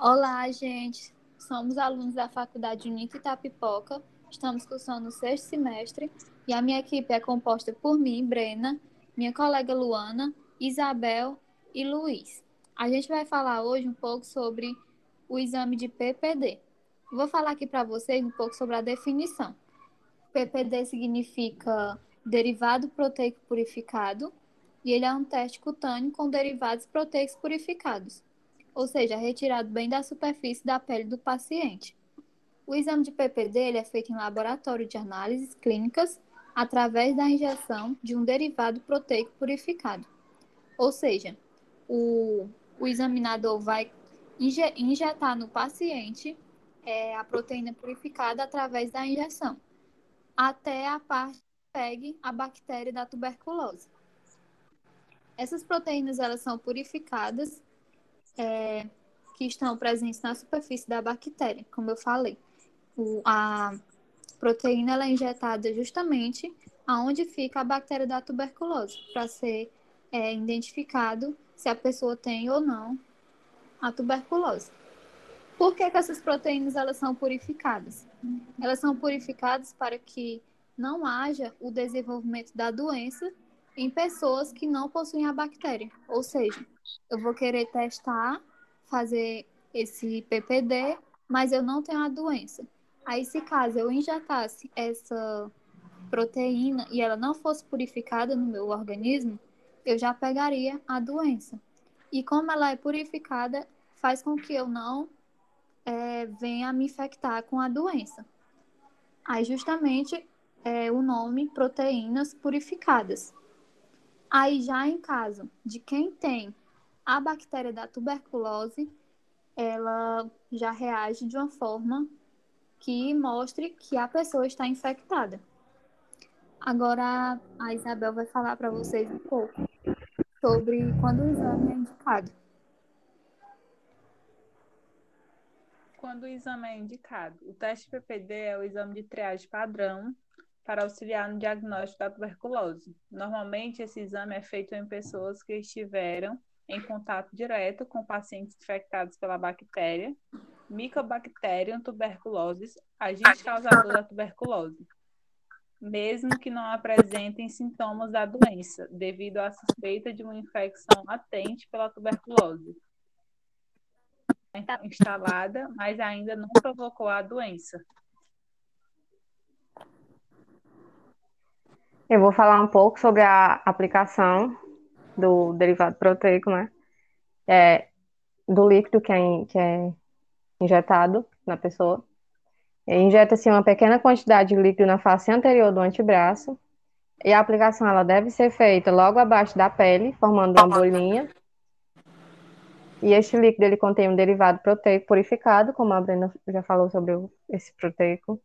Olá, gente. Somos alunos da Faculdade Unita Itapipoca. Estamos cursando o sexto semestre e a minha equipe é composta por mim, Brena, minha colega Luana, Isabel e Luiz. A gente vai falar hoje um pouco sobre o exame de PPD. Vou falar aqui para vocês um pouco sobre a definição. PPD significa derivado proteico purificado e ele é um teste cutâneo com derivados proteicos purificados, ou seja, retirado bem da superfície da pele do paciente. O exame de PPD ele é feito em laboratório de análises clínicas através da injeção de um derivado proteico purificado. Ou seja, o, o examinador vai injetar no paciente é, a proteína purificada através da injeção, até a parte que pegue a bactéria da tuberculose. Essas proteínas elas são purificadas, é, que estão presentes na superfície da bactéria, como eu falei. O, a proteína ela é injetada justamente aonde fica a bactéria da tuberculose, para ser é, identificado se a pessoa tem ou não a tuberculose. Por que, que essas proteínas elas são purificadas? Elas são purificadas para que não haja o desenvolvimento da doença em pessoas que não possuem a bactéria. Ou seja, eu vou querer testar, fazer esse PPD, mas eu não tenho a doença. Aí, se caso eu injetasse essa proteína e ela não fosse purificada no meu organismo, eu já pegaria a doença. E como ela é purificada, faz com que eu não é, venha me infectar com a doença. Aí, justamente, é o nome proteínas purificadas. Aí, já em caso de quem tem a bactéria da tuberculose, ela já reage de uma forma que mostre que a pessoa está infectada. Agora a Isabel vai falar para vocês um pouco sobre quando o exame é indicado. Quando o exame é indicado, o teste PPD é o exame de triagem padrão para auxiliar no diagnóstico da tuberculose. Normalmente, esse exame é feito em pessoas que estiveram em contato direto com pacientes infectados pela bactéria Mycobacterium tuberculosis, agente causador da tuberculose, mesmo que não apresentem sintomas da doença, devido à suspeita de uma infecção latente pela tuberculose instalada, mas ainda não provocou a doença. Eu vou falar um pouco sobre a aplicação do derivado proteico, né? É, do líquido que é, que é injetado na pessoa. Injeta-se uma pequena quantidade de líquido na face anterior do antebraço e a aplicação ela deve ser feita logo abaixo da pele, formando uma bolinha. E este líquido ele contém um derivado proteico purificado, como a Brenda já falou sobre esse proteico.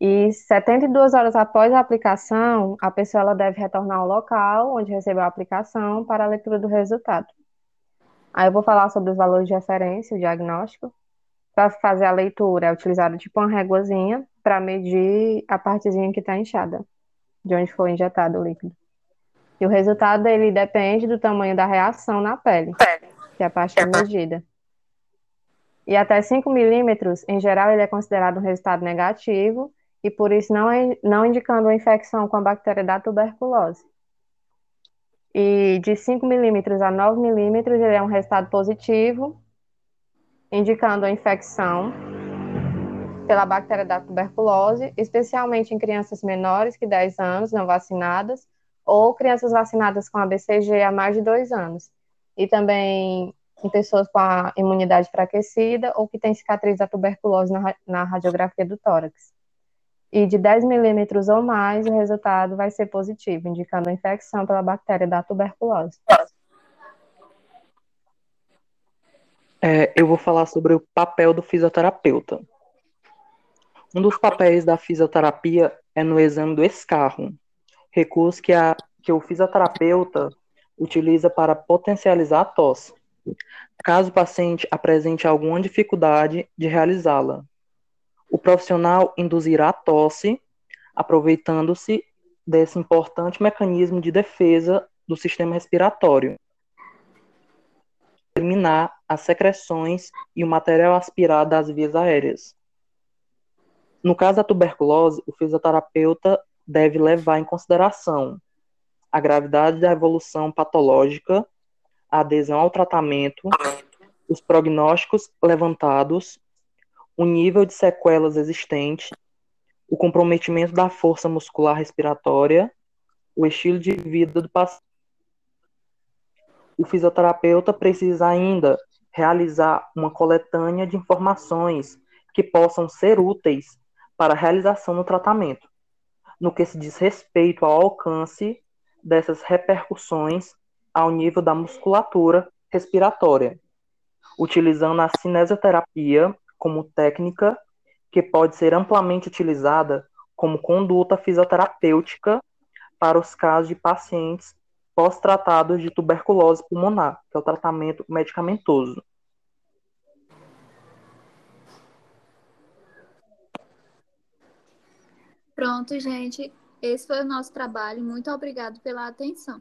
E 72 horas após a aplicação, a pessoa ela deve retornar ao local onde recebeu a aplicação para a leitura do resultado. Aí eu vou falar sobre os valores de referência, o diagnóstico. Para fazer a leitura, é utilizado tipo uma réguazinha para medir a partezinha que está inchada, de onde foi injetado o líquido. E o resultado ele depende do tamanho da reação na pele, que é a parte medida. E até 5 milímetros, em geral, ele é considerado um resultado negativo e por isso não, é, não indicando a infecção com a bactéria da tuberculose. E de 5 milímetros a 9 milímetros, ele é um resultado positivo indicando a infecção pela bactéria da tuberculose, especialmente em crianças menores que 10 anos, não vacinadas, ou crianças vacinadas com a BCG há mais de 2 anos. E também em pessoas com a imunidade enfraquecida ou que têm cicatriz da tuberculose na, na radiografia do tórax. E de 10 milímetros ou mais, o resultado vai ser positivo, indicando a infecção pela bactéria da tuberculose. é, eu vou falar sobre o papel do fisioterapeuta. Um dos papéis da fisioterapia é no exame do escarro, recurso que, a, que o fisioterapeuta utiliza para potencializar a tosse, caso o paciente apresente alguma dificuldade de realizá-la. O profissional induzirá a tosse, aproveitando-se desse importante mecanismo de defesa do sistema respiratório eliminar as secreções e o material aspirado das vias aéreas. No caso da tuberculose, o fisioterapeuta deve levar em consideração a gravidade da evolução patológica, a adesão ao tratamento, os prognósticos levantados, o nível de sequelas existente, o comprometimento da força muscular respiratória, o estilo de vida do paciente. O fisioterapeuta precisa ainda realizar uma coletânea de informações que possam ser úteis para a realização do tratamento, no que se diz respeito ao alcance dessas repercussões ao nível da musculatura respiratória, utilizando a cinesioterapia como técnica que pode ser amplamente utilizada como conduta fisioterapêutica para os casos de pacientes pós-tratados de tuberculose pulmonar, que é o tratamento medicamentoso. Pronto, gente. Esse foi o nosso trabalho. Muito obrigado pela atenção.